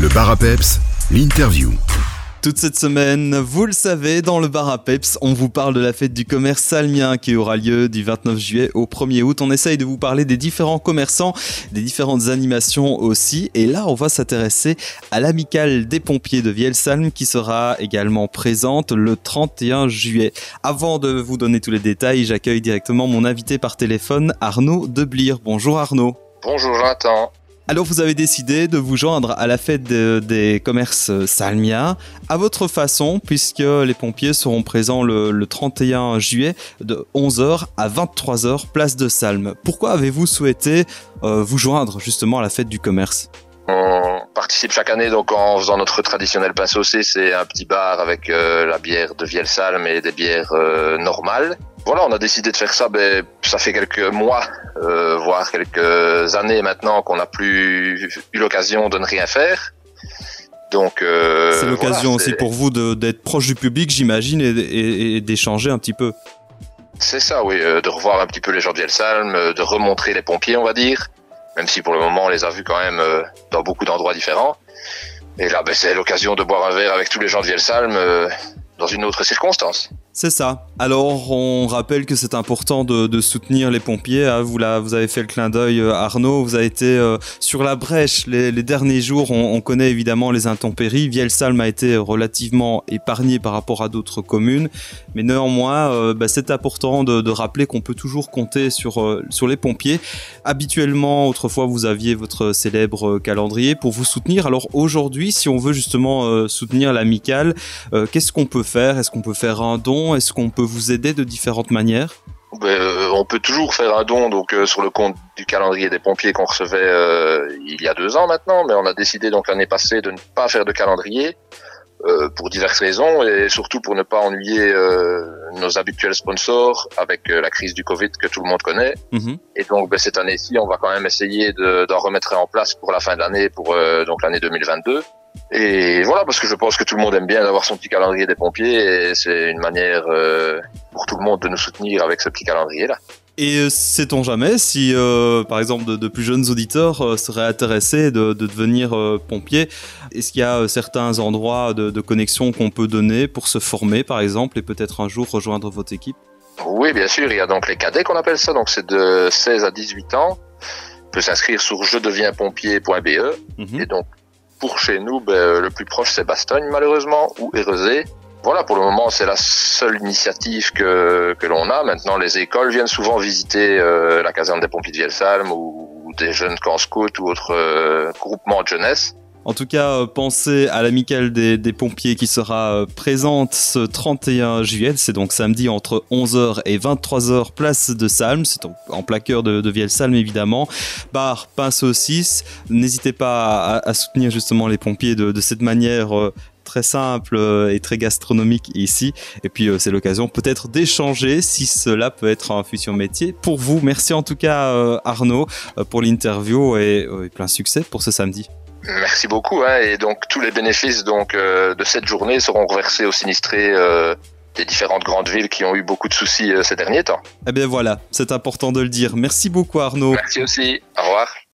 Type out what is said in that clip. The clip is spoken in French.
Le bar à peps, l'interview. Toute cette semaine, vous le savez, dans le bar à Peps, on vous parle de la fête du commerce salmien qui aura lieu du 29 juillet au 1er août. On essaye de vous parler des différents commerçants, des différentes animations aussi. Et là, on va s'intéresser à l'amicale des pompiers de Vielsalm qui sera également présente le 31 juillet. Avant de vous donner tous les détails, j'accueille directement mon invité par téléphone, Arnaud Deblire. Bonjour Arnaud. Bonjour Jonathan. Alors vous avez décidé de vous joindre à la fête de- des commerces Salmia à votre façon puisque les pompiers seront présents le, le 31 juillet de 11h à 23h place de Salm. Pourquoi avez-vous souhaité euh, vous joindre justement à la fête du commerce? On participe chaque année donc en faisant notre traditionnel pain saucé, c'est un petit bar avec euh, la bière de Vielsalm et des bières euh, normales. Voilà, on a décidé de faire ça, ben, ça fait quelques mois, euh, voire quelques années maintenant qu'on n'a plus eu l'occasion de ne rien faire. Donc euh, C'est l'occasion voilà, aussi pour vous d'être proche du public j'imagine et, et- et d'échanger un petit peu. C'est ça, oui, euh, de revoir un petit peu les gens de Vielsalm, euh, de remontrer les pompiers, on va dire, même si pour le moment on les a vus quand même dans beaucoup d'endroits différents. Et là, ben, c'est l'occasion de boire un verre avec tous les gens de Vielsalm dans une autre circonstance. C'est ça. Alors, on rappelle que c'est important de, soutenir les pompiers. hein. Vous, là, vous avez fait le clin d'œil, euh, Arnaud. Vous avez été euh, sur la brèche les, derniers jours. On, on connaît évidemment les intempéries. Vielsalm a été relativement épargné par rapport à d'autres communes. Mais néanmoins, euh, bah, c'est important de, rappeler qu'on peut toujours compter sur, sur les pompiers. Habituellement, autrefois, vous aviez votre célèbre calendrier pour vous soutenir. Alors aujourd'hui, si on veut justement soutenir l'amicale, qu'est-ce qu'on peut faire? Est-ce qu'on peut faire un don? Est-ce qu'on peut vous aider de différentes manières? Ben, euh, on peut toujours faire un don donc euh, sur le compte du calendrier des pompiers qu'on recevait euh, il y a deux ans maintenant, mais on a décidé donc l'année passée de ne pas faire de calendrier pour diverses raisons et surtout pour ne pas ennuyer nos habituels sponsors avec la crise du Covid que tout le monde connaît. Mhm. Et donc ben, cette année-ci, on va quand même essayer de- d'en remettre en place pour la fin de l'année, pour donc l'année 2022. Et voilà, parce que je pense que tout le monde aime bien d'avoir son petit calendrier des pompiers et c'est une manière euh, pour tout le monde de nous soutenir avec ce petit calendrier-là. Et euh, sait-on jamais si, euh, par exemple, de, de plus jeunes auditeurs euh, seraient intéressés de, de devenir pompiers? Est-ce qu'il y a certains endroits de, de connexion qu'on peut donner pour se former, par exemple, et peut-être un jour rejoindre votre équipe? Oui, bien sûr, il y a donc les cadets qu'on appelle ça, donc c'est de 16 à 18 ans. On peut s'inscrire sur je deviens pompier.be Mhm. Et donc, pour chez nous, ben, le plus proche, c'est Bastogne, malheureusement, ou Érezé. Voilà, pour le moment, c'est la seule initiative que, que l'on a. Maintenant, les écoles viennent souvent visiter euh, la caserne des pompiers de Vielsalm ou, ou des jeunes camps scouts ou autres euh, groupements de jeunesse. En tout cas, euh, pensez à l'amicale des, pompiers qui sera euh, présente ce 31 juillet. C'est donc samedi entre 11h et 23h, place de Salm. C'est en, plein cœur de, de Vielsalm, évidemment. Bar, pain, saucisse. N'hésitez pas à, soutenir justement les pompiers de, cette manière. euh, très simple et très gastronomique ici et puis c'est l'occasion peut-être d'échanger si cela peut être un futur métier pour vous merci en tout cas Arnaud pour l'interview et plein succès pour ce samedi Merci beaucoup. Hein, et donc, tous les bénéfices donc euh, de cette journée seront reversés aux sinistrés euh, des différentes grandes villes qui ont eu beaucoup de soucis euh, ces derniers temps. Eh bien voilà, c'est important de le dire. Merci beaucoup Arnaud. Merci aussi. Au revoir.